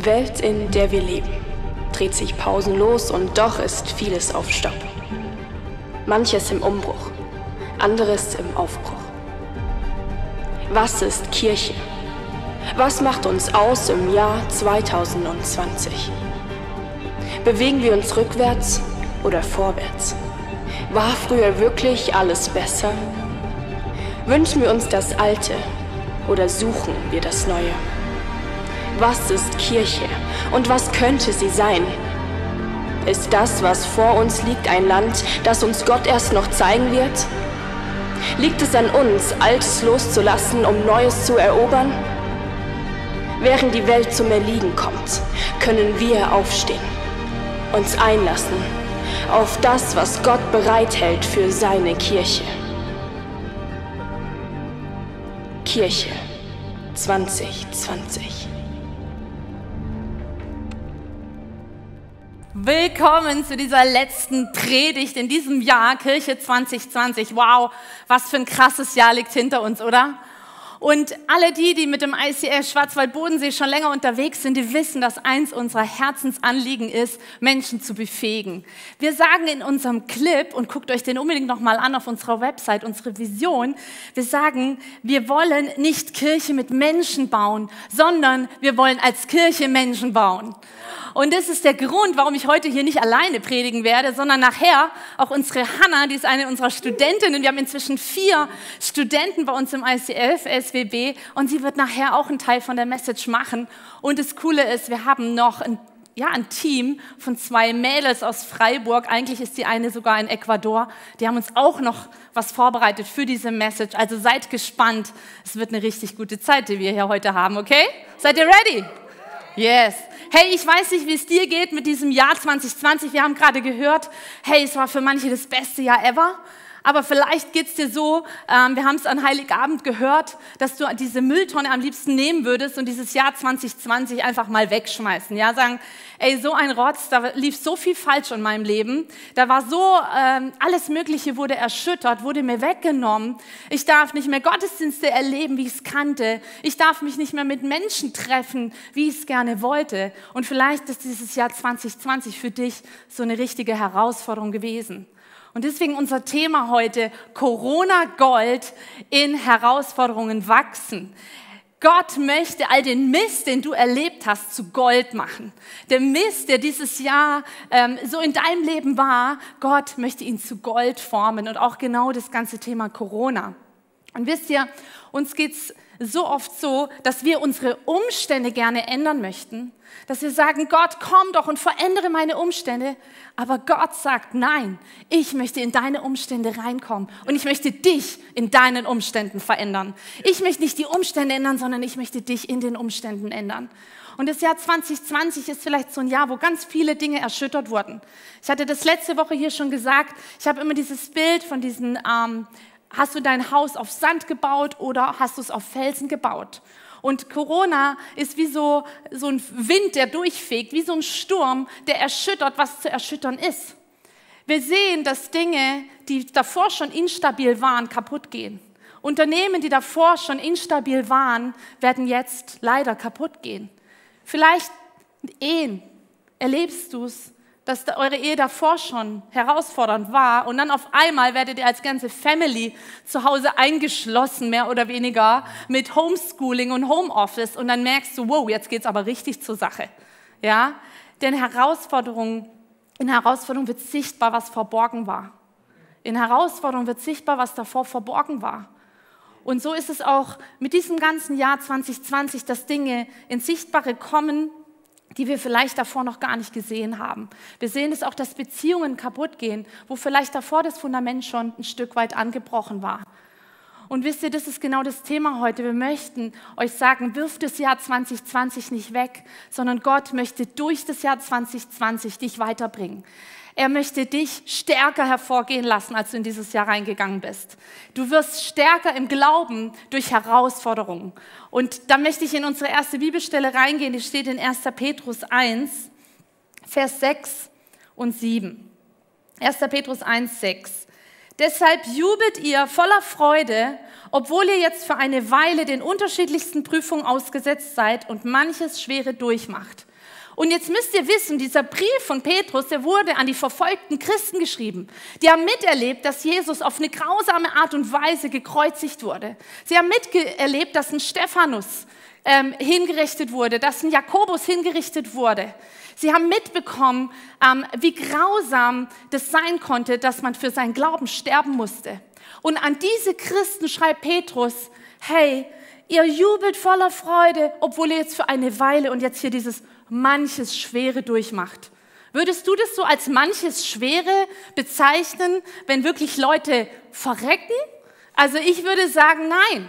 Die Welt, in der wir leben, dreht sich pausenlos und doch ist vieles auf Stopp. Manches im Umbruch, anderes im Aufbruch. Was ist Kirche? Was macht uns aus im Jahr 2020? Bewegen wir uns rückwärts oder vorwärts? War früher wirklich alles besser? Wünschen wir uns das Alte oder suchen wir das Neue? Was ist Kirche und was könnte sie sein? Ist das, was vor uns liegt, ein Land, das uns Gott erst noch zeigen wird? Liegt es an uns, Altes loszulassen, um Neues zu erobern? Während die Welt zum Erliegen kommt, können wir aufstehen, uns einlassen auf das, was Gott bereithält für seine Kirche. Kirche 2020. Willkommen zu dieser letzten Predigt in diesem Jahr, Kirche 2020. Wow, was für ein krasses Jahr liegt hinter uns, oder? Und alle die, die mit dem ICF Schwarzwald-Bodensee schon länger unterwegs sind, die wissen, dass eins unserer Herzensanliegen ist, Menschen zu befähigen. Wir sagen in unserem Clip, und guckt euch den unbedingt nochmal an auf unserer Website, unsere Vision, wir sagen, wir wollen nicht Kirche mit Menschen bauen, sondern wir wollen als Kirche Menschen bauen. Und das ist der Grund, warum ich heute hier nicht alleine predigen werde, sondern nachher auch unsere Hanna, die ist eine unserer Studentinnen. Wir haben inzwischen vier Studenten bei uns im ICF, SWB, und sie wird nachher auch einen Teil von der Message machen. Und das Coole ist, wir haben noch ein ja, ein Team von zwei Mädels aus Freiburg. Eigentlich ist die eine sogar in Ecuador. Die haben uns auch noch was vorbereitet für diese Message. Also seid gespannt. Es wird eine richtig gute Zeit, die wir hier heute haben, okay? Seid ihr ready? Yes. Hey, ich weiß nicht, wie es dir geht mit diesem Jahr 2020. Wir haben gerade gehört, hey, es war für manche das beste Jahr ever. Aber vielleicht geht es dir so, ähm, wir haben es an Heiligabend gehört, dass du diese Mülltonne am liebsten nehmen würdest und dieses Jahr 2020 einfach mal wegschmeißen. Ja, sagen, ey, so ein Rotz, da lief so viel falsch in meinem Leben. Da war so, ähm, alles Mögliche wurde erschüttert, wurde mir weggenommen. Ich darf nicht mehr Gottesdienste erleben, wie ich es kannte. Ich darf mich nicht mehr mit Menschen treffen, wie ich es gerne wollte. Und vielleicht ist dieses Jahr 2020 für dich so eine richtige Herausforderung gewesen. Und deswegen unser Thema heute, Corona Gold in Herausforderungen wachsen. Gott möchte all den Mist, den du erlebt hast, zu Gold machen. Der Mist, der dieses Jahr ähm, so in deinem Leben war, Gott möchte ihn zu Gold formen und auch genau das ganze Thema Corona. Und wisst ihr, uns geht's so oft so, dass wir unsere Umstände gerne ändern möchten, dass wir sagen, Gott, komm doch und verändere meine Umstände. Aber Gott sagt, nein, ich möchte in deine Umstände reinkommen und ich möchte dich in deinen Umständen verändern. Ich möchte nicht die Umstände ändern, sondern ich möchte dich in den Umständen ändern. Und das Jahr 2020 ist vielleicht so ein Jahr, wo ganz viele Dinge erschüttert wurden. Ich hatte das letzte Woche hier schon gesagt. Ich habe immer dieses Bild von diesen ähm, Hast du dein Haus auf Sand gebaut oder hast du es auf Felsen gebaut? Und Corona ist wie so, so ein Wind, der durchfegt, wie so ein Sturm, der erschüttert, was zu erschüttern ist. Wir sehen, dass Dinge, die davor schon instabil waren, kaputt gehen. Unternehmen, die davor schon instabil waren, werden jetzt leider kaputt gehen. Vielleicht Ehen, erlebst du es, dass eure Ehe davor schon herausfordernd war und dann auf einmal werdet ihr als ganze Family zu Hause eingeschlossen, mehr oder weniger, mit Homeschooling und Homeoffice und dann merkst du, wow, jetzt geht's aber richtig zur Sache. Ja? Denn Herausforderung, in Herausforderung wird sichtbar, was verborgen war. In Herausforderung wird sichtbar, was davor verborgen war. Und so ist es auch mit diesem ganzen Jahr 2020, dass Dinge ins Sichtbare kommen, die wir vielleicht davor noch gar nicht gesehen haben. Wir sehen es auch, dass Beziehungen kaputt gehen, wo vielleicht davor das Fundament schon ein Stück weit angebrochen war. Und wisst ihr, das ist genau das Thema heute. Wir möchten euch sagen, wirft das Jahr 2020 nicht weg, sondern Gott möchte durch das Jahr 2020 dich weiterbringen. Er möchte dich stärker hervorgehen lassen, als du in dieses Jahr reingegangen bist. Du wirst stärker im Glauben durch Herausforderungen. Und da möchte ich in unsere erste Bibelstelle reingehen, die steht in 1. Petrus 1, Vers 6 und 7. 1. Petrus 1, 6. Deshalb jubelt ihr voller Freude, obwohl ihr jetzt für eine Weile den unterschiedlichsten Prüfungen ausgesetzt seid und manches Schwere durchmacht. Und jetzt müsst ihr wissen, dieser Brief von Petrus, der wurde an die verfolgten Christen geschrieben. Die haben miterlebt, dass Jesus auf eine grausame Art und Weise gekreuzigt wurde. Sie haben miterlebt, dass ein Stephanus ähm, hingerichtet wurde, dass ein Jakobus hingerichtet wurde. Sie haben mitbekommen, ähm, wie grausam das sein konnte, dass man für seinen Glauben sterben musste. Und an diese Christen schreibt Petrus, hey, ihr jubelt voller Freude, obwohl ihr jetzt für eine Weile und jetzt hier dieses manches Schwere durchmacht. Würdest du das so als manches Schwere bezeichnen, wenn wirklich Leute verrecken? Also ich würde sagen, nein.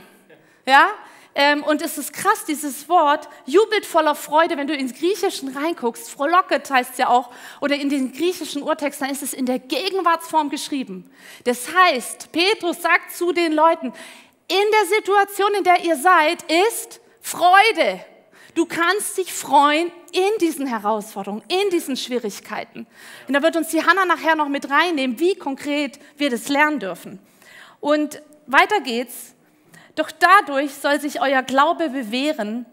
Ja? Ähm, und es ist krass, dieses Wort, jubelt voller Freude, wenn du ins Griechischen reinguckst, frohlocket heißt es ja auch, oder in den griechischen Urtexten, dann ist es in der Gegenwartsform geschrieben. Das heißt, Petrus sagt zu den Leuten, in der Situation, in der ihr seid, ist Freude. Du kannst dich freuen in diesen Herausforderungen, in diesen Schwierigkeiten. Und da wird uns die Hanna nachher noch mit reinnehmen, wie konkret wir das lernen dürfen. Und weiter geht's. Doch dadurch soll sich euer Glaube bewähren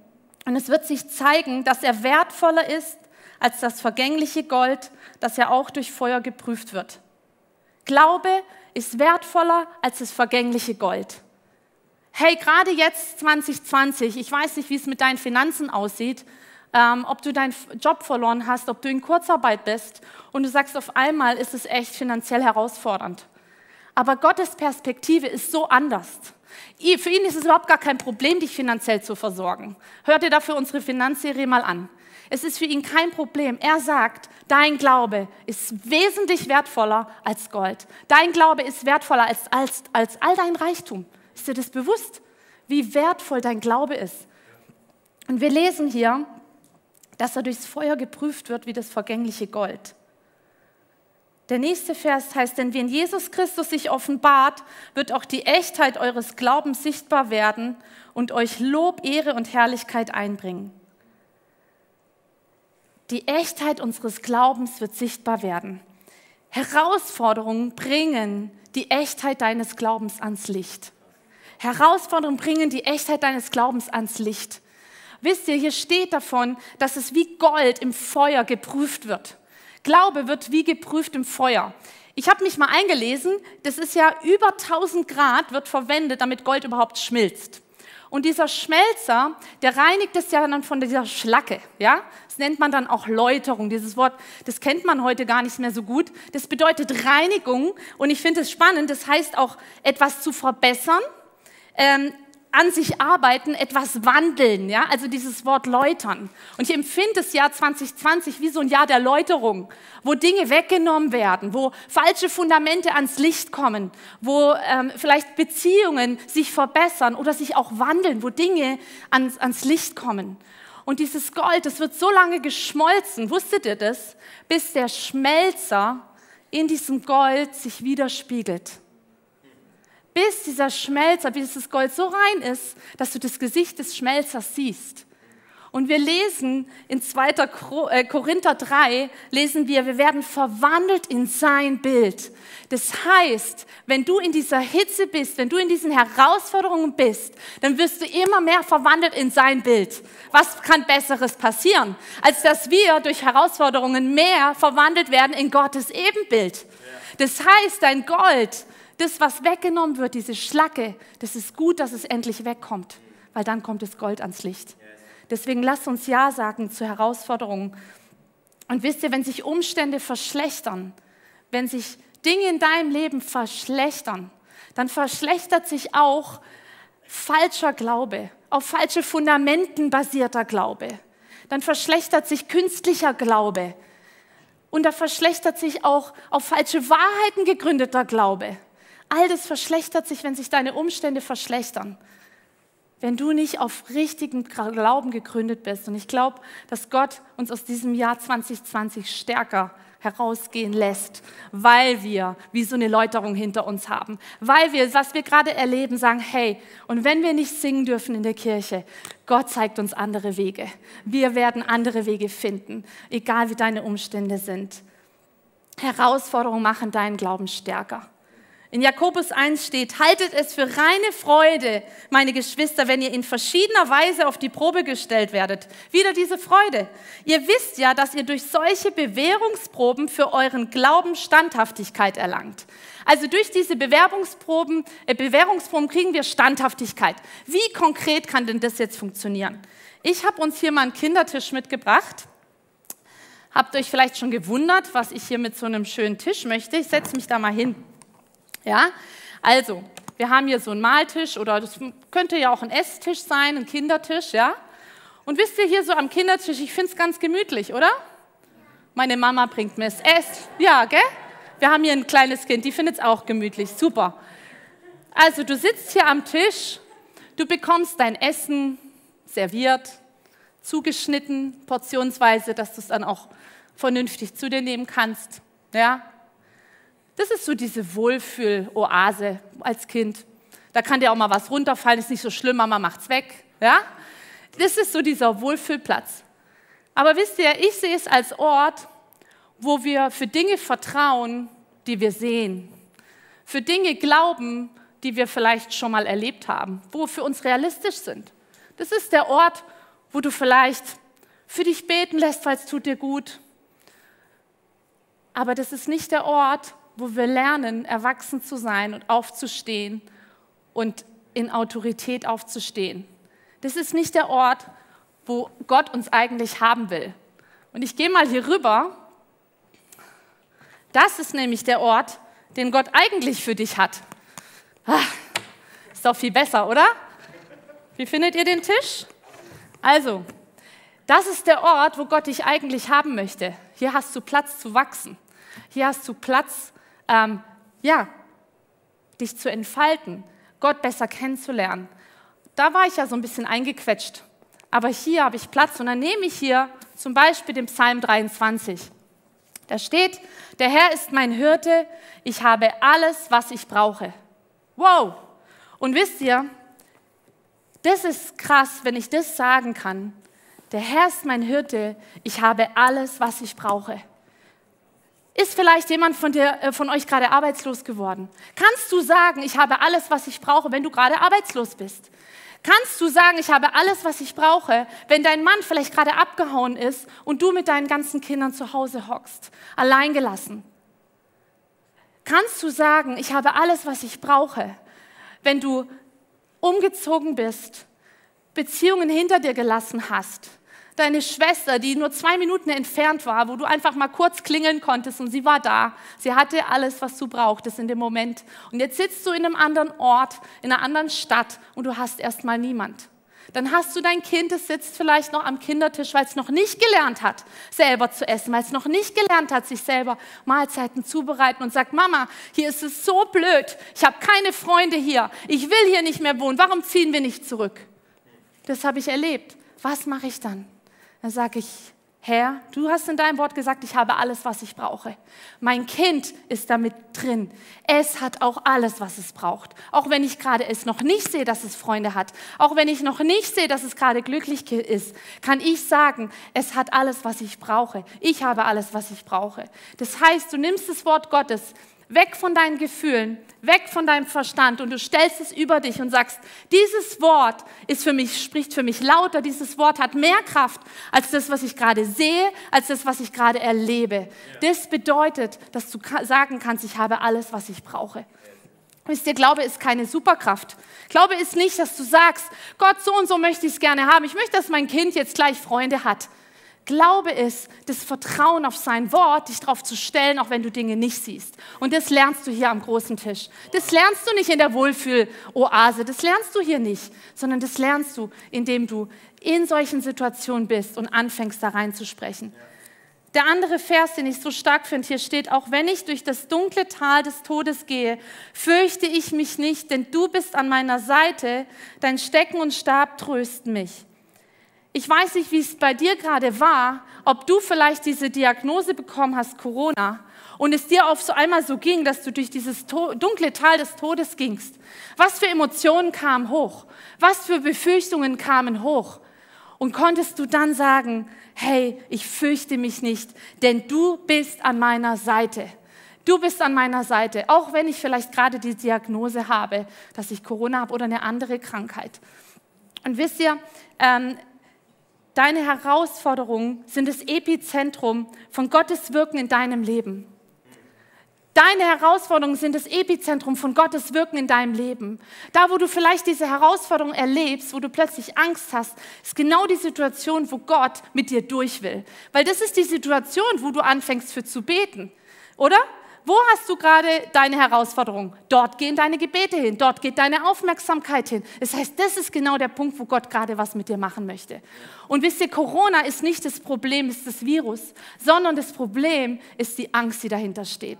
und es wird sich zeigen, dass er wertvoller ist als das vergängliche Gold, das ja auch durch Feuer geprüft wird. Glaube ist wertvoller als das vergängliche Gold. Hey, gerade jetzt 2020, ich weiß nicht, wie es mit deinen Finanzen aussieht, ähm, ob du deinen Job verloren hast, ob du in Kurzarbeit bist und du sagst, auf einmal ist es echt finanziell herausfordernd. Aber Gottes Perspektive ist so anders. Für ihn ist es überhaupt gar kein Problem, dich finanziell zu versorgen. Hört ihr dafür unsere Finanzserie mal an. Es ist für ihn kein Problem. Er sagt, dein Glaube ist wesentlich wertvoller als Gold. Dein Glaube ist wertvoller als, als, als all dein Reichtum. Ist dir das bewusst, wie wertvoll dein Glaube ist? Und wir lesen hier, dass er durchs Feuer geprüft wird wie das vergängliche Gold. Der nächste Vers heißt, denn wenn Jesus Christus sich offenbart, wird auch die Echtheit eures Glaubens sichtbar werden und euch Lob, Ehre und Herrlichkeit einbringen. Die Echtheit unseres Glaubens wird sichtbar werden. Herausforderungen bringen die Echtheit deines Glaubens ans Licht. Herausforderungen bringen die Echtheit deines Glaubens ans Licht. Wisst ihr, hier steht davon, dass es wie Gold im Feuer geprüft wird. Glaube wird wie geprüft im Feuer. Ich habe mich mal eingelesen, das ist ja über 1000 Grad wird verwendet, damit Gold überhaupt schmilzt. Und dieser Schmelzer, der reinigt es ja dann von dieser Schlacke, ja? Das nennt man dann auch Läuterung. Dieses Wort, das kennt man heute gar nicht mehr so gut. Das bedeutet Reinigung und ich finde es spannend. Das heißt auch etwas zu verbessern, ähm, an sich arbeiten, etwas wandeln, ja, also dieses Wort läutern. Und ich empfinde das Jahr 2020 wie so ein Jahr der Läuterung, wo Dinge weggenommen werden, wo falsche Fundamente ans Licht kommen, wo ähm, vielleicht Beziehungen sich verbessern oder sich auch wandeln, wo Dinge ans, ans Licht kommen. Und dieses Gold, das wird so lange geschmolzen, wusstet ihr das, bis der Schmelzer in diesem Gold sich widerspiegelt bis dieser Schmelzer, bis das Gold so rein ist, dass du das Gesicht des Schmelzers siehst. Und wir lesen in 2. Äh, Korinther 3, lesen wir, wir werden verwandelt in sein Bild. Das heißt, wenn du in dieser Hitze bist, wenn du in diesen Herausforderungen bist, dann wirst du immer mehr verwandelt in sein Bild. Was kann Besseres passieren, als dass wir durch Herausforderungen mehr verwandelt werden in Gottes Ebenbild? Das heißt, dein Gold das, was weggenommen wird, diese Schlacke, das ist gut, dass es endlich wegkommt, weil dann kommt das Gold ans Licht. Deswegen lasst uns Ja sagen zu Herausforderungen. Und wisst ihr, wenn sich Umstände verschlechtern, wenn sich Dinge in deinem Leben verschlechtern, dann verschlechtert sich auch falscher Glaube, auf falsche Fundamenten basierter Glaube. Dann verschlechtert sich künstlicher Glaube. Und da verschlechtert sich auch auf falsche Wahrheiten gegründeter Glaube. All das verschlechtert sich, wenn sich deine Umstände verschlechtern. Wenn du nicht auf richtigen Glauben gegründet bist. Und ich glaube, dass Gott uns aus diesem Jahr 2020 stärker herausgehen lässt, weil wir wie so eine Läuterung hinter uns haben, weil wir, was wir gerade erleben, sagen, hey, und wenn wir nicht singen dürfen in der Kirche, Gott zeigt uns andere Wege. Wir werden andere Wege finden, egal wie deine Umstände sind. Herausforderungen machen deinen Glauben stärker. In Jakobus 1 steht, haltet es für reine Freude, meine Geschwister, wenn ihr in verschiedener Weise auf die Probe gestellt werdet. Wieder diese Freude. Ihr wisst ja, dass ihr durch solche Bewährungsproben für euren Glauben Standhaftigkeit erlangt. Also durch diese Bewerbungsproben, äh, Bewährungsproben kriegen wir Standhaftigkeit. Wie konkret kann denn das jetzt funktionieren? Ich habe uns hier mal einen Kindertisch mitgebracht. Habt euch vielleicht schon gewundert, was ich hier mit so einem schönen Tisch möchte? Ich setze mich da mal hin. Ja, also, wir haben hier so einen Maltisch oder das könnte ja auch ein Esstisch sein, ein Kindertisch, ja. Und wisst ihr hier so am Kindertisch, ich finde es ganz gemütlich, oder? Meine Mama bringt mir das Essen. Ja, gell? Wir haben hier ein kleines Kind, die findet es auch gemütlich. Super. Also, du sitzt hier am Tisch, du bekommst dein Essen serviert, zugeschnitten, portionsweise, dass du es dann auch vernünftig zu dir nehmen kannst. Ja, das ist so diese Wohlfühl-Oase als Kind. Da kann dir auch mal was runterfallen, ist nicht so schlimm, Mama macht's weg. Ja? Das ist so dieser Wohlfühlplatz. Aber wisst ihr, ich sehe es als Ort, wo wir für Dinge vertrauen, die wir sehen. Für Dinge glauben, die wir vielleicht schon mal erlebt haben, wo für uns realistisch sind. Das ist der Ort, wo du vielleicht für dich beten lässt, weil es tut dir gut. Aber das ist nicht der Ort, wo wir lernen, erwachsen zu sein und aufzustehen und in Autorität aufzustehen. Das ist nicht der Ort, wo Gott uns eigentlich haben will. Und ich gehe mal hier rüber. Das ist nämlich der Ort, den Gott eigentlich für dich hat. Ah, ist doch viel besser, oder? Wie findet ihr den Tisch? Also, das ist der Ort, wo Gott dich eigentlich haben möchte. Hier hast du Platz zu wachsen. Hier hast du Platz ähm, ja, dich zu entfalten, Gott besser kennenzulernen. Da war ich ja so ein bisschen eingequetscht. Aber hier habe ich Platz und dann nehme ich hier zum Beispiel den Psalm 23. Da steht, der Herr ist mein Hirte, ich habe alles, was ich brauche. Wow! Und wisst ihr, das ist krass, wenn ich das sagen kann. Der Herr ist mein Hirte, ich habe alles, was ich brauche. Ist vielleicht jemand von, dir, äh, von euch gerade arbeitslos geworden? Kannst du sagen, ich habe alles, was ich brauche, wenn du gerade arbeitslos bist? Kannst du sagen, ich habe alles, was ich brauche, wenn dein Mann vielleicht gerade abgehauen ist und du mit deinen ganzen Kindern zu Hause hockst, alleingelassen? Kannst du sagen, ich habe alles, was ich brauche, wenn du umgezogen bist, Beziehungen hinter dir gelassen hast, deine Schwester, die nur zwei Minuten entfernt war, wo du einfach mal kurz klingeln konntest und sie war da. Sie hatte alles, was du brauchtest in dem Moment. Und jetzt sitzt du in einem anderen Ort, in einer anderen Stadt und du hast erstmal niemand. Dann hast du dein Kind, das sitzt vielleicht noch am Kindertisch, weil es noch nicht gelernt hat, selber zu essen, weil es noch nicht gelernt hat, sich selber Mahlzeiten zubereiten und sagt, Mama, hier ist es so blöd, ich habe keine Freunde hier, ich will hier nicht mehr wohnen, warum ziehen wir nicht zurück? Das habe ich erlebt. Was mache ich dann? Dann sage ich, Herr, du hast in deinem Wort gesagt, ich habe alles, was ich brauche. Mein Kind ist damit drin. Es hat auch alles, was es braucht. Auch wenn ich gerade es noch nicht sehe, dass es Freunde hat. Auch wenn ich noch nicht sehe, dass es gerade glücklich ist, kann ich sagen, es hat alles, was ich brauche. Ich habe alles, was ich brauche. Das heißt, du nimmst das Wort Gottes, weg von deinen Gefühlen, weg von deinem Verstand und du stellst es über dich und sagst, dieses Wort ist für mich, spricht für mich lauter, dieses Wort hat mehr Kraft als das, was ich gerade sehe, als das, was ich gerade erlebe. Das bedeutet, dass du sagen kannst, ich habe alles, was ich brauche. Wisst ihr, Glaube ist keine Superkraft. Glaube ist nicht, dass du sagst, Gott, so und so möchte ich es gerne haben. Ich möchte, dass mein Kind jetzt gleich Freunde hat. Glaube ist das Vertrauen auf sein Wort, dich darauf zu stellen, auch wenn du Dinge nicht siehst. Und das lernst du hier am großen Tisch. Das lernst du nicht in der Wohlfühl-Oase, das lernst du hier nicht, sondern das lernst du, indem du in solchen Situationen bist und anfängst da reinzusprechen. Der andere Vers, den ich so stark finde, hier steht, auch wenn ich durch das dunkle Tal des Todes gehe, fürchte ich mich nicht, denn du bist an meiner Seite, dein Stecken und Stab trösten mich. Ich weiß nicht, wie es bei dir gerade war, ob du vielleicht diese Diagnose bekommen hast, Corona, und es dir auf so einmal so ging, dass du durch dieses dunkle Tal des Todes gingst. Was für Emotionen kamen hoch? Was für Befürchtungen kamen hoch? Und konntest du dann sagen, hey, ich fürchte mich nicht, denn du bist an meiner Seite. Du bist an meiner Seite, auch wenn ich vielleicht gerade die Diagnose habe, dass ich Corona habe oder eine andere Krankheit. Und wisst ihr, ähm, deine Herausforderungen sind das Epizentrum von Gottes Wirken in deinem Leben. Deine Herausforderungen sind das Epizentrum von Gottes Wirken in deinem Leben. Da, wo du vielleicht diese Herausforderung erlebst, wo du plötzlich Angst hast, ist genau die Situation, wo Gott mit dir durch will. Weil das ist die Situation, wo du anfängst für zu beten. Oder? Wo hast du gerade deine Herausforderung? Dort gehen deine Gebete hin, dort geht deine Aufmerksamkeit hin. Das heißt, das ist genau der Punkt, wo Gott gerade was mit dir machen möchte. Und wisst ihr, Corona ist nicht das Problem, ist das Virus, sondern das Problem ist die Angst, die dahinter steht.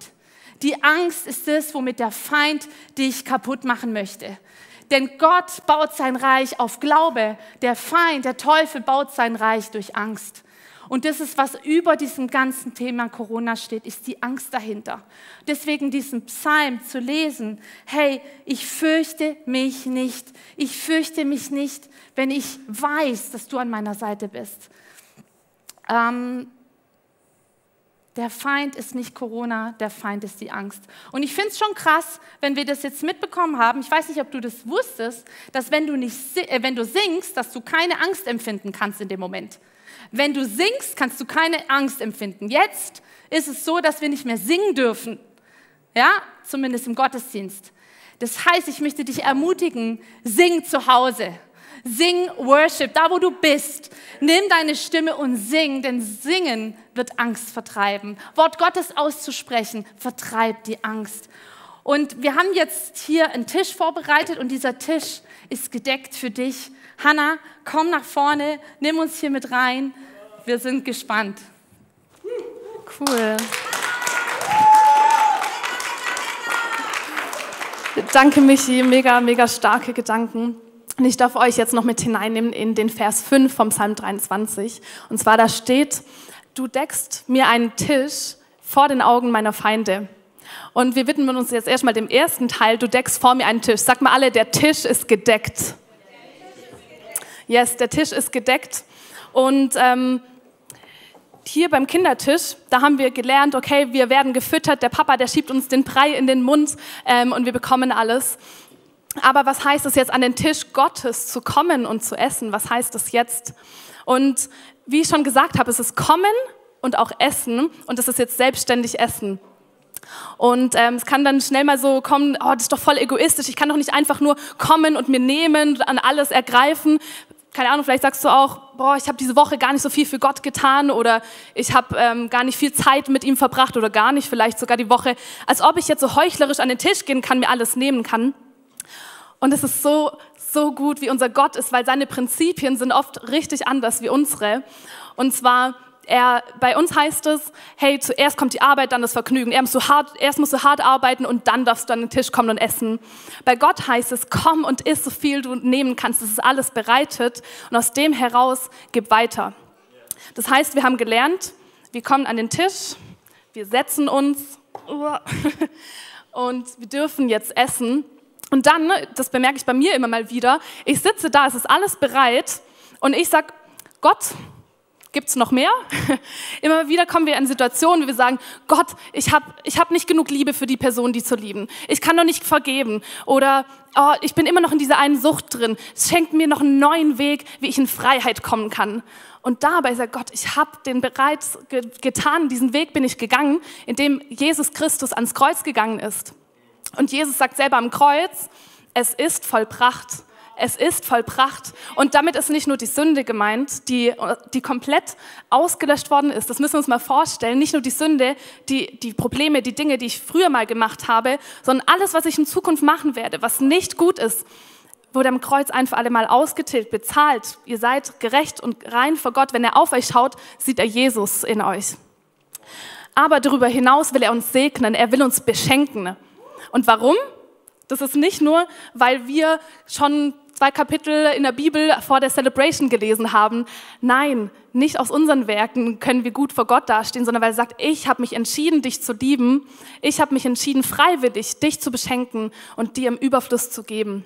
Die Angst ist es, womit der Feind dich kaputt machen möchte. Denn Gott baut sein Reich auf Glaube. Der Feind, der Teufel baut sein Reich durch Angst. Und das ist, was über diesem ganzen Thema Corona steht, ist die Angst dahinter. Deswegen diesen Psalm zu lesen, hey, ich fürchte mich nicht. Ich fürchte mich nicht, wenn ich weiß, dass du an meiner Seite bist. Ähm, der Feind ist nicht Corona, der Feind ist die Angst. Und ich finde es schon krass, wenn wir das jetzt mitbekommen haben. Ich weiß nicht, ob du das wusstest, dass wenn du, nicht, äh, wenn du singst, dass du keine Angst empfinden kannst in dem Moment. Wenn du singst, kannst du keine Angst empfinden. Jetzt ist es so, dass wir nicht mehr singen dürfen. Ja, zumindest im Gottesdienst. Das heißt, ich möchte dich ermutigen, sing zu Hause. Sing Worship, da wo du bist. Nimm deine Stimme und sing, denn Singen wird Angst vertreiben. Wort Gottes auszusprechen vertreibt die Angst. Und wir haben jetzt hier einen Tisch vorbereitet und dieser Tisch ist gedeckt für dich. Hanna, komm nach vorne, nimm uns hier mit rein. Wir sind gespannt. Cool. Danke, Michi. Mega, mega starke Gedanken. Und ich darf euch jetzt noch mit hineinnehmen in den Vers 5 vom Psalm 23. Und zwar da steht, du deckst mir einen Tisch vor den Augen meiner Feinde. Und wir widmen uns jetzt erstmal dem ersten Teil, du deckst vor mir einen Tisch. Sag mal alle, der Tisch ist gedeckt. Yes, der Tisch ist gedeckt. Und ähm, hier beim Kindertisch, da haben wir gelernt, okay, wir werden gefüttert, der Papa, der schiebt uns den Brei in den Mund ähm, und wir bekommen alles. Aber was heißt es jetzt, an den Tisch Gottes zu kommen und zu essen? Was heißt es jetzt? Und wie ich schon gesagt habe, es ist kommen und auch essen und es ist jetzt selbstständig essen. Und ähm, es kann dann schnell mal so kommen, oh, das ist doch voll egoistisch, ich kann doch nicht einfach nur kommen und mir nehmen, an alles ergreifen. Keine Ahnung, vielleicht sagst du auch, boah, ich habe diese Woche gar nicht so viel für Gott getan oder ich habe ähm, gar nicht viel Zeit mit ihm verbracht oder gar nicht, vielleicht sogar die Woche, als ob ich jetzt so heuchlerisch an den Tisch gehen kann, mir alles nehmen kann. Und es ist so, so gut, wie unser Gott ist, weil seine Prinzipien sind oft richtig anders wie unsere. Und zwar, er, bei uns heißt es, hey, zuerst kommt die Arbeit, dann das Vergnügen. Erst musst, du hart, erst musst du hart arbeiten und dann darfst du an den Tisch kommen und essen. Bei Gott heißt es, komm und iss so viel du nehmen kannst. Das ist alles bereitet. Und aus dem heraus gib weiter. Das heißt, wir haben gelernt, wir kommen an den Tisch, wir setzen uns und wir dürfen jetzt essen. Und dann, ne, das bemerke ich bei mir immer mal wieder, ich sitze da, es ist alles bereit und ich sage, Gott, gibt es noch mehr? immer wieder kommen wir in Situationen, wo wir sagen, Gott, ich habe ich hab nicht genug Liebe für die Person, die zu lieben. Ich kann doch nicht vergeben. Oder oh, ich bin immer noch in dieser einen Sucht drin. Es schenkt mir noch einen neuen Weg, wie ich in Freiheit kommen kann. Und dabei sagt Gott, ich habe den bereits getan, diesen Weg bin ich gegangen, indem Jesus Christus ans Kreuz gegangen ist. Und Jesus sagt selber am Kreuz, es ist vollbracht. Es ist vollbracht. Und damit ist nicht nur die Sünde gemeint, die, die komplett ausgelöscht worden ist. Das müssen wir uns mal vorstellen. Nicht nur die Sünde, die, die Probleme, die Dinge, die ich früher mal gemacht habe, sondern alles, was ich in Zukunft machen werde, was nicht gut ist, wurde am Kreuz ein für alle Mal ausgetilgt, bezahlt. Ihr seid gerecht und rein vor Gott. Wenn er auf euch schaut, sieht er Jesus in euch. Aber darüber hinaus will er uns segnen. Er will uns beschenken. Und warum? Das ist nicht nur, weil wir schon zwei Kapitel in der Bibel vor der Celebration gelesen haben. Nein, nicht aus unseren Werken können wir gut vor Gott dastehen, sondern weil er sagt, ich habe mich entschieden, dich zu lieben. Ich habe mich entschieden, freiwillig dich zu beschenken und dir im Überfluss zu geben.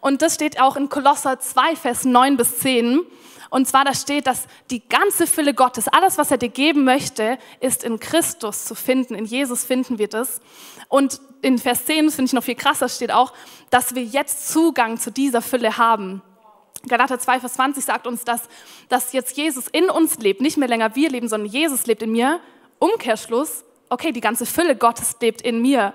Und das steht auch in Kolosser 2, Vers 9 bis 10. Und zwar da steht, dass die ganze Fülle Gottes, alles, was er dir geben möchte, ist in Christus zu finden. In Jesus finden wir das. Und in Vers 10, das finde ich noch viel krasser, steht auch, dass wir jetzt Zugang zu dieser Fülle haben. Galater 2, Vers 20 sagt uns, dass, dass jetzt Jesus in uns lebt, nicht mehr länger wir leben, sondern Jesus lebt in mir. Umkehrschluss, okay, die ganze Fülle Gottes lebt in mir.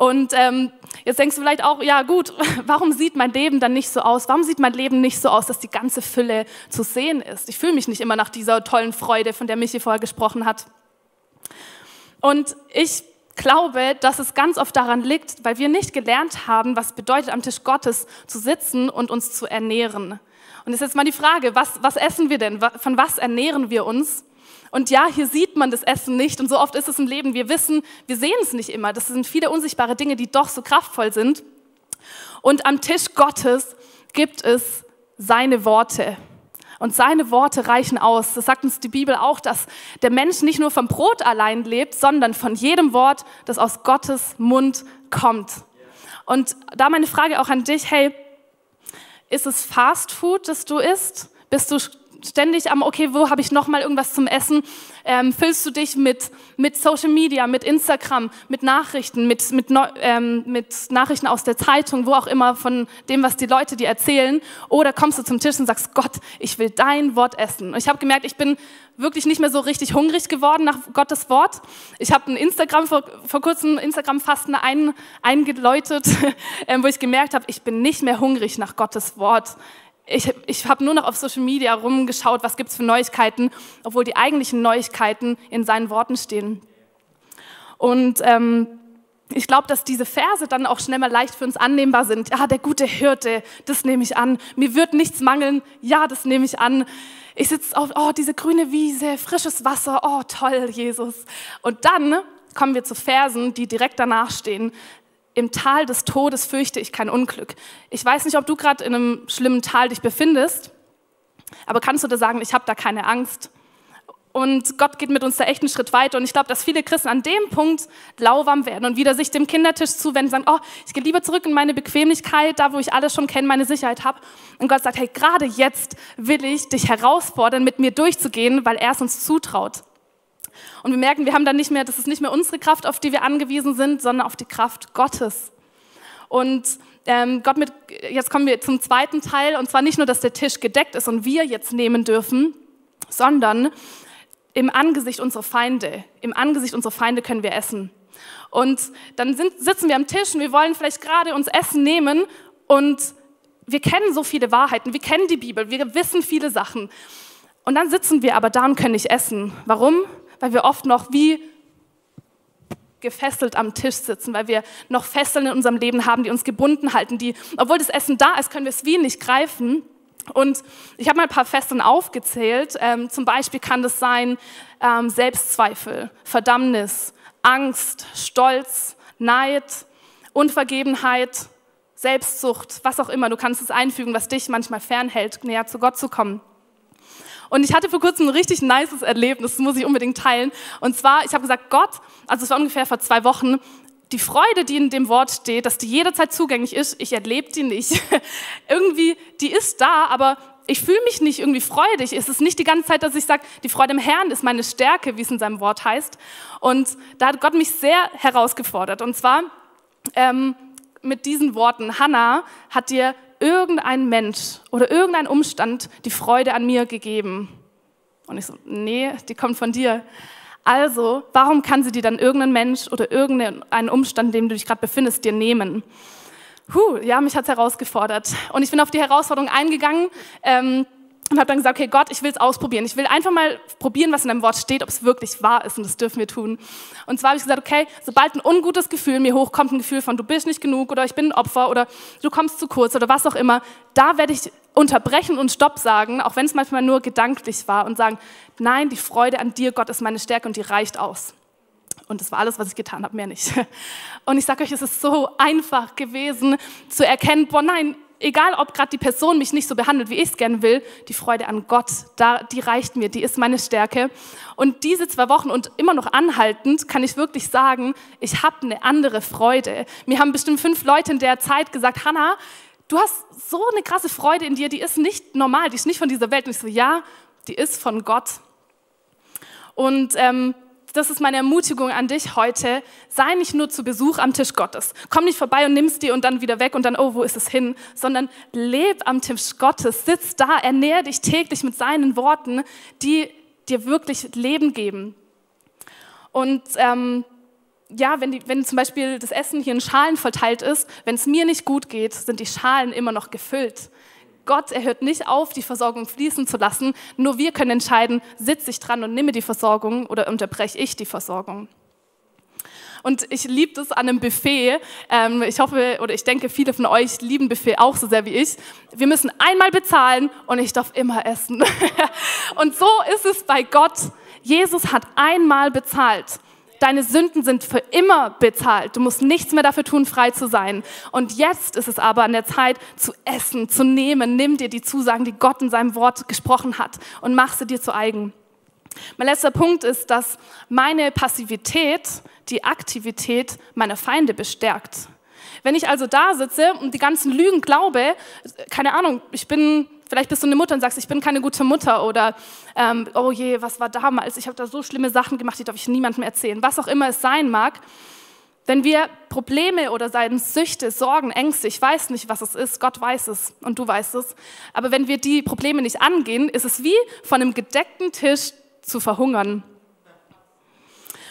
Und ähm, jetzt denkst du vielleicht auch, ja gut, warum sieht mein Leben dann nicht so aus? Warum sieht mein Leben nicht so aus, dass die ganze Fülle zu sehen ist? Ich fühle mich nicht immer nach dieser tollen Freude, von der Michi vorher gesprochen hat. Und ich glaube, dass es ganz oft daran liegt, weil wir nicht gelernt haben, was bedeutet, am Tisch Gottes zu sitzen und uns zu ernähren. Und es ist jetzt mal die Frage, was, was essen wir denn? Von was ernähren wir uns? Und ja, hier sieht man das Essen nicht und so oft ist es im Leben, wir wissen, wir sehen es nicht immer. Das sind viele unsichtbare Dinge, die doch so kraftvoll sind. Und am Tisch Gottes gibt es seine Worte. Und seine Worte reichen aus. Das sagt uns die Bibel auch, dass der Mensch nicht nur vom Brot allein lebt, sondern von jedem Wort, das aus Gottes Mund kommt. Und da meine Frage auch an dich, hey, ist es Fast Food, das du isst? Bist du ständig am, okay, wo habe ich noch mal irgendwas zum Essen? Ähm, füllst du dich mit, mit Social Media, mit Instagram, mit Nachrichten, mit, mit, ähm, mit Nachrichten aus der Zeitung, wo auch immer von dem, was die Leute dir erzählen? Oder kommst du zum Tisch und sagst, Gott, ich will dein Wort essen? Und ich habe gemerkt, ich bin wirklich nicht mehr so richtig hungrig geworden nach Gottes Wort. Ich habe ein Instagram vor, vor kurzem Instagram-Fasten ein, eingeläutet, ähm, wo ich gemerkt habe, ich bin nicht mehr hungrig nach Gottes Wort ich, ich habe nur noch auf Social Media rumgeschaut, was gibt es für Neuigkeiten, obwohl die eigentlichen Neuigkeiten in seinen Worten stehen. Und ähm, ich glaube, dass diese Verse dann auch schnell mal leicht für uns annehmbar sind. Ja, der gute Hirte, das nehme ich an. Mir wird nichts mangeln. Ja, das nehme ich an. Ich sitze auf, oh, diese grüne Wiese, frisches Wasser. Oh, toll, Jesus. Und dann kommen wir zu Versen, die direkt danach stehen im Tal des Todes fürchte ich kein Unglück. Ich weiß nicht, ob du gerade in einem schlimmen Tal dich befindest, aber kannst du dir sagen, ich habe da keine Angst? Und Gott geht mit uns da echt einen Schritt weiter. Und ich glaube, dass viele Christen an dem Punkt lauwarm werden und wieder sich dem Kindertisch zuwenden und sagen, oh, ich gehe lieber zurück in meine Bequemlichkeit, da wo ich alles schon kenne, meine Sicherheit habe. Und Gott sagt, hey, gerade jetzt will ich dich herausfordern, mit mir durchzugehen, weil er es uns zutraut. Und wir merken, wir haben dann nicht mehr, das ist nicht mehr unsere Kraft, auf die wir angewiesen sind, sondern auf die Kraft Gottes. Und ähm, Gott mit, jetzt kommen wir zum zweiten Teil, und zwar nicht nur, dass der Tisch gedeckt ist und wir jetzt nehmen dürfen, sondern im Angesicht unserer Feinde, im Angesicht unserer Feinde können wir essen. Und dann sind, sitzen wir am Tisch und wir wollen vielleicht gerade uns Essen nehmen und wir kennen so viele Wahrheiten, wir kennen die Bibel, wir wissen viele Sachen. Und dann sitzen wir aber da und können nicht essen. Warum? Weil wir oft noch wie gefesselt am Tisch sitzen, weil wir noch Fesseln in unserem Leben haben, die uns gebunden halten, die, obwohl das Essen da ist, können wir es wie nicht greifen. Und ich habe mal ein paar Fesseln aufgezählt. Ähm, zum Beispiel kann das sein ähm, Selbstzweifel, Verdammnis, Angst, Stolz, Neid, Unvergebenheit, Selbstsucht, was auch immer. Du kannst es einfügen, was dich manchmal fernhält, näher zu Gott zu kommen. Und ich hatte vor kurzem ein richtig nices Erlebnis, das muss ich unbedingt teilen. Und zwar, ich habe gesagt, Gott, also es war ungefähr vor zwei Wochen, die Freude, die in dem Wort steht, dass die jederzeit zugänglich ist, ich erlebe die nicht. irgendwie, die ist da, aber ich fühle mich nicht irgendwie freudig. Es ist nicht die ganze Zeit, dass ich sage, die Freude im Herrn ist meine Stärke, wie es in seinem Wort heißt. Und da hat Gott mich sehr herausgefordert. Und zwar ähm, mit diesen Worten, Hannah hat dir irgendein Mensch oder irgendein Umstand die Freude an mir gegeben? Und ich so, nee, die kommt von dir. Also, warum kann sie dir dann irgendein Mensch oder irgendeinen Umstand, in dem du dich gerade befindest, dir nehmen? Puh, ja, mich hat es herausgefordert. Und ich bin auf die Herausforderung eingegangen. Ähm, und habe dann gesagt, okay, Gott, ich will es ausprobieren. Ich will einfach mal probieren, was in deinem Wort steht, ob es wirklich wahr ist und das dürfen wir tun. Und zwar habe ich gesagt, okay, sobald ein ungutes Gefühl mir hochkommt, ein Gefühl von du bist nicht genug oder ich bin ein Opfer oder du kommst zu kurz oder was auch immer, da werde ich unterbrechen und Stopp sagen, auch wenn es manchmal nur gedanklich war und sagen, nein, die Freude an dir, Gott, ist meine Stärke und die reicht aus. Und das war alles, was ich getan habe, mehr nicht. Und ich sage euch, es ist so einfach gewesen zu erkennen, boah, nein, egal ob gerade die Person mich nicht so behandelt, wie ich es gerne will, die Freude an Gott, da, die reicht mir, die ist meine Stärke. Und diese zwei Wochen und immer noch anhaltend kann ich wirklich sagen, ich habe eine andere Freude. Mir haben bestimmt fünf Leute in der Zeit gesagt, Hannah, du hast so eine krasse Freude in dir, die ist nicht normal, die ist nicht von dieser Welt. Und ich so, ja, die ist von Gott. Und ähm, das ist meine Ermutigung an dich heute. Sei nicht nur zu Besuch am Tisch Gottes. Komm nicht vorbei und nimmst die und dann wieder weg und dann, oh, wo ist es hin? Sondern leb am Tisch Gottes. Sitz da, ernähre dich täglich mit seinen Worten, die dir wirklich Leben geben. Und ähm, ja, wenn, die, wenn zum Beispiel das Essen hier in Schalen verteilt ist, wenn es mir nicht gut geht, sind die Schalen immer noch gefüllt. Gott, er hört nicht auf, die Versorgung fließen zu lassen. Nur wir können entscheiden, sitze ich dran und nehme die Versorgung oder unterbreche ich die Versorgung. Und ich liebe das an einem Buffet. Ähm, ich hoffe oder ich denke, viele von euch lieben Buffet auch so sehr wie ich. Wir müssen einmal bezahlen und ich darf immer essen. und so ist es bei Gott. Jesus hat einmal bezahlt. Deine Sünden sind für immer bezahlt. Du musst nichts mehr dafür tun, frei zu sein. Und jetzt ist es aber an der Zeit zu essen, zu nehmen. Nimm dir die Zusagen, die Gott in seinem Wort gesprochen hat und mach sie dir zu eigen. Mein letzter Punkt ist, dass meine Passivität die Aktivität meiner Feinde bestärkt. Wenn ich also da sitze und die ganzen Lügen glaube, keine Ahnung, ich bin Vielleicht bist du eine Mutter und sagst, ich bin keine gute Mutter oder ähm, oh je, was war damals? Ich habe da so schlimme Sachen gemacht, die darf ich niemandem erzählen. Was auch immer es sein mag. Wenn wir Probleme oder seien Süchte, Sorgen, Ängste, ich weiß nicht, was es ist, Gott weiß es und du weißt es, aber wenn wir die Probleme nicht angehen, ist es wie von einem gedeckten Tisch zu verhungern.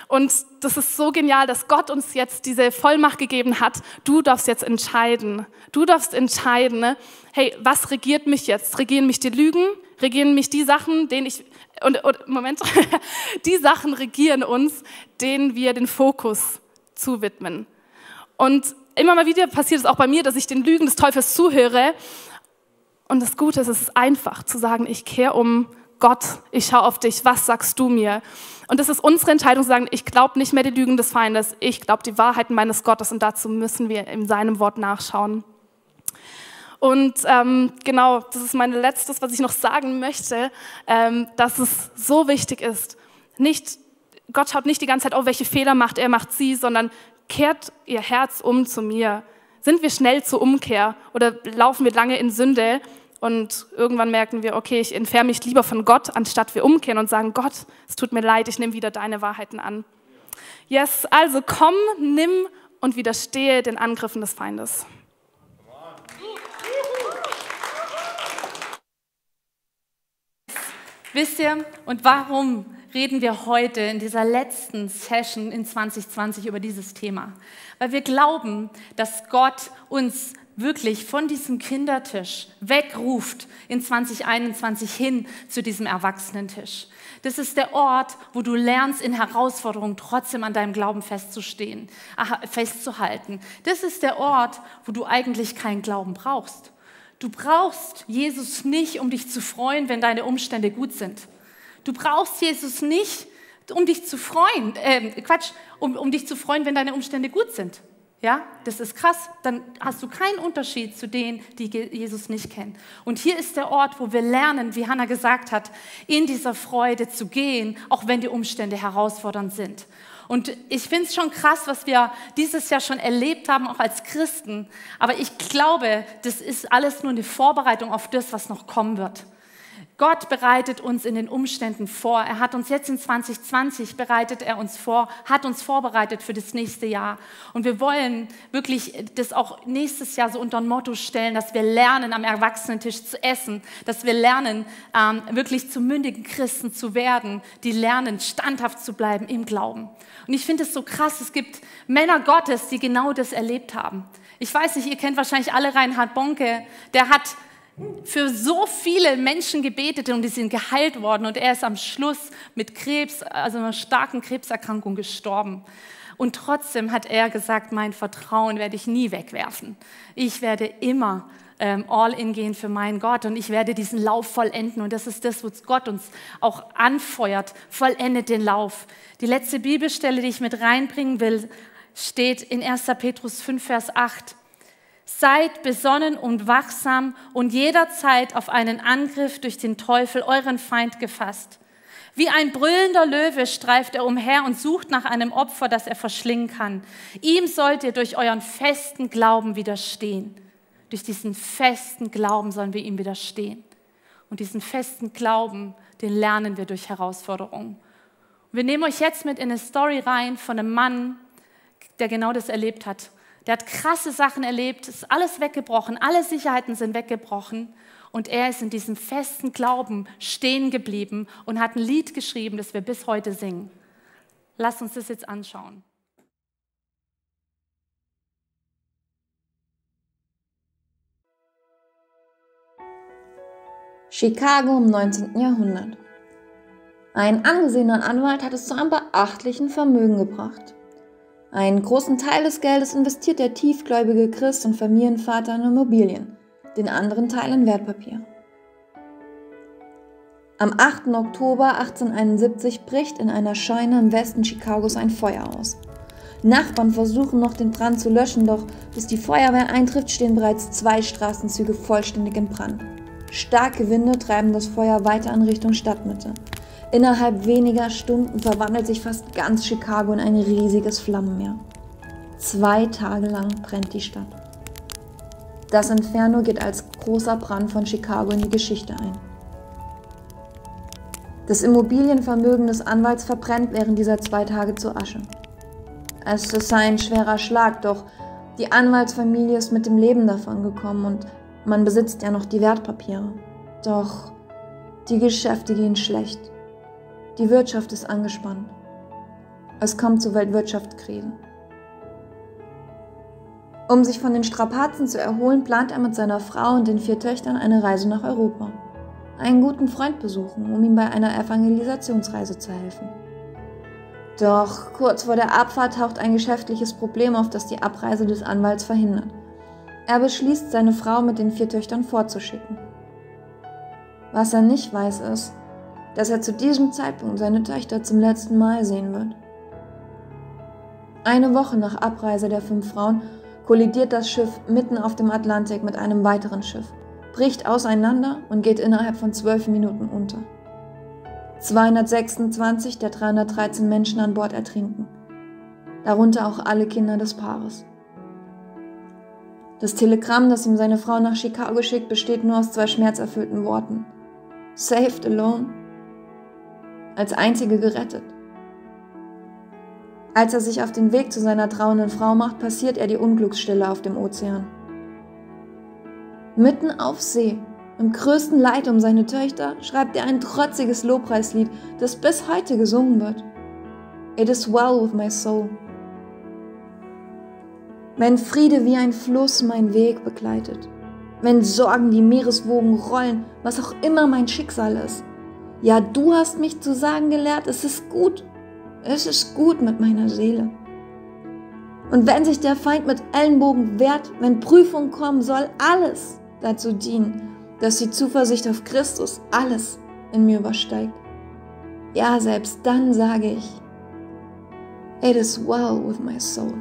Und das ist so genial, dass Gott uns jetzt diese Vollmacht gegeben hat. Du darfst jetzt entscheiden. Du darfst entscheiden, ne? hey, was regiert mich jetzt? Regieren mich die Lügen? Regieren mich die Sachen, denen ich, und, und Moment, die Sachen regieren uns, denen wir den Fokus zuwidmen. Und immer mal wieder passiert es auch bei mir, dass ich den Lügen des Teufels zuhöre. Und das Gute ist, es ist einfach zu sagen, ich kehre um, Gott, ich schaue auf dich, was sagst du mir? Und das ist unsere Entscheidung zu sagen, ich glaube nicht mehr die Lügen des Feindes, ich glaube die Wahrheiten meines Gottes und dazu müssen wir in seinem Wort nachschauen. Und ähm, genau, das ist mein letztes, was ich noch sagen möchte, ähm, dass es so wichtig ist, nicht, Gott schaut nicht die ganze Zeit, oh, welche Fehler macht er, macht sie, sondern kehrt ihr Herz um zu mir. Sind wir schnell zur Umkehr oder laufen wir lange in Sünde? Und irgendwann merken wir, okay, ich entferne mich lieber von Gott, anstatt wir umkehren und sagen, Gott, es tut mir leid, ich nehme wieder deine Wahrheiten an. Yes, also komm, nimm und widerstehe den Angriffen des Feindes. Wisst ihr, und warum reden wir heute in dieser letzten Session in 2020 über dieses Thema? Weil wir glauben, dass Gott uns wirklich von diesem Kindertisch wegruft in 2021 hin zu diesem Erwachsenentisch. Das ist der Ort, wo du lernst, in Herausforderungen trotzdem an deinem Glauben festzustehen, festzuhalten. Das ist der Ort, wo du eigentlich keinen Glauben brauchst. Du brauchst Jesus nicht, um dich zu freuen, wenn deine Umstände gut sind. Du brauchst Jesus nicht, um dich zu freuen, äh, Quatsch, um, um dich zu freuen, wenn deine Umstände gut sind. Ja, das ist krass. Dann hast du keinen Unterschied zu denen, die Jesus nicht kennen. Und hier ist der Ort, wo wir lernen, wie Hannah gesagt hat, in dieser Freude zu gehen, auch wenn die Umstände herausfordernd sind. Und ich finde es schon krass, was wir dieses Jahr schon erlebt haben, auch als Christen. Aber ich glaube, das ist alles nur eine Vorbereitung auf das, was noch kommen wird. Gott bereitet uns in den Umständen vor. Er hat uns jetzt in 2020 bereitet er uns vor, hat uns vorbereitet für das nächste Jahr. Und wir wollen wirklich das auch nächstes Jahr so unter ein Motto stellen, dass wir lernen, am Erwachsenentisch zu essen, dass wir lernen, ähm, wirklich zu mündigen Christen zu werden, die lernen, standhaft zu bleiben im Glauben. Und ich finde es so krass, es gibt Männer Gottes, die genau das erlebt haben. Ich weiß nicht, ihr kennt wahrscheinlich alle Reinhard Bonke, der hat für so viele Menschen gebetet und die sind geheilt worden und er ist am Schluss mit Krebs, also einer starken Krebserkrankung gestorben. Und trotzdem hat er gesagt, mein Vertrauen werde ich nie wegwerfen. Ich werde immer ähm, all in gehen für meinen Gott und ich werde diesen Lauf vollenden. Und das ist das, was Gott uns auch anfeuert. Vollendet den Lauf. Die letzte Bibelstelle, die ich mit reinbringen will, steht in 1. Petrus 5, Vers 8. Seid besonnen und wachsam und jederzeit auf einen Angriff durch den Teufel, euren Feind, gefasst. Wie ein brüllender Löwe streift er umher und sucht nach einem Opfer, das er verschlingen kann. Ihm sollt ihr durch euren festen Glauben widerstehen. Durch diesen festen Glauben sollen wir ihm widerstehen. Und diesen festen Glauben, den lernen wir durch Herausforderungen. Wir nehmen euch jetzt mit in eine Story rein von einem Mann, der genau das erlebt hat. Der hat krasse Sachen erlebt, ist alles weggebrochen, alle Sicherheiten sind weggebrochen. Und er ist in diesem festen Glauben stehen geblieben und hat ein Lied geschrieben, das wir bis heute singen. Lass uns das jetzt anschauen. Chicago im 19. Jahrhundert. Ein angesehener Anwalt hat es zu einem beachtlichen Vermögen gebracht. Einen großen Teil des Geldes investiert der tiefgläubige Christ und Familienvater in Immobilien, den anderen Teil in Wertpapier. Am 8. Oktober 1871 bricht in einer Scheune im Westen Chicagos ein Feuer aus. Nachbarn versuchen noch den Brand zu löschen, doch bis die Feuerwehr eintrifft, stehen bereits zwei Straßenzüge vollständig in Brand. Starke Winde treiben das Feuer weiter in Richtung Stadtmitte. Innerhalb weniger Stunden verwandelt sich fast ganz Chicago in ein riesiges Flammenmeer. Zwei Tage lang brennt die Stadt. Das Inferno geht als großer Brand von Chicago in die Geschichte ein. Das Immobilienvermögen des Anwalts verbrennt während dieser zwei Tage zu Asche. Es ist ein schwerer Schlag, doch die Anwaltsfamilie ist mit dem Leben davon gekommen und man besitzt ja noch die Wertpapiere. Doch die Geschäfte gehen schlecht. Die Wirtschaft ist angespannt. Es kommt zu Weltwirtschaftskrisen. Um sich von den Strapazen zu erholen, plant er mit seiner Frau und den vier Töchtern eine Reise nach Europa. Einen guten Freund besuchen, um ihm bei einer Evangelisationsreise zu helfen. Doch kurz vor der Abfahrt taucht ein geschäftliches Problem auf, das die Abreise des Anwalts verhindert. Er beschließt, seine Frau mit den vier Töchtern vorzuschicken. Was er nicht weiß, ist, dass er zu diesem Zeitpunkt seine Töchter zum letzten Mal sehen wird. Eine Woche nach Abreise der fünf Frauen kollidiert das Schiff mitten auf dem Atlantik mit einem weiteren Schiff, bricht auseinander und geht innerhalb von zwölf Minuten unter. 226 der 313 Menschen an Bord ertrinken, darunter auch alle Kinder des Paares. Das Telegramm, das ihm seine Frau nach Chicago schickt, besteht nur aus zwei schmerzerfüllten Worten. Saved alone. Als einzige gerettet. Als er sich auf den Weg zu seiner trauenden Frau macht, passiert er die Unglücksstille auf dem Ozean. Mitten auf See, im größten Leid um seine Töchter, schreibt er ein trotziges Lobpreislied, das bis heute gesungen wird. It is well with my soul wenn Friede wie ein Fluss mein Weg begleitet, wenn Sorgen die Meereswogen rollen, was auch immer mein Schicksal ist. Ja, du hast mich zu sagen gelehrt, es ist gut, es ist gut mit meiner Seele. Und wenn sich der Feind mit Ellenbogen wehrt, wenn Prüfungen kommen, soll alles dazu dienen, dass die Zuversicht auf Christus alles in mir übersteigt. Ja, selbst dann sage ich, it is well with my soul.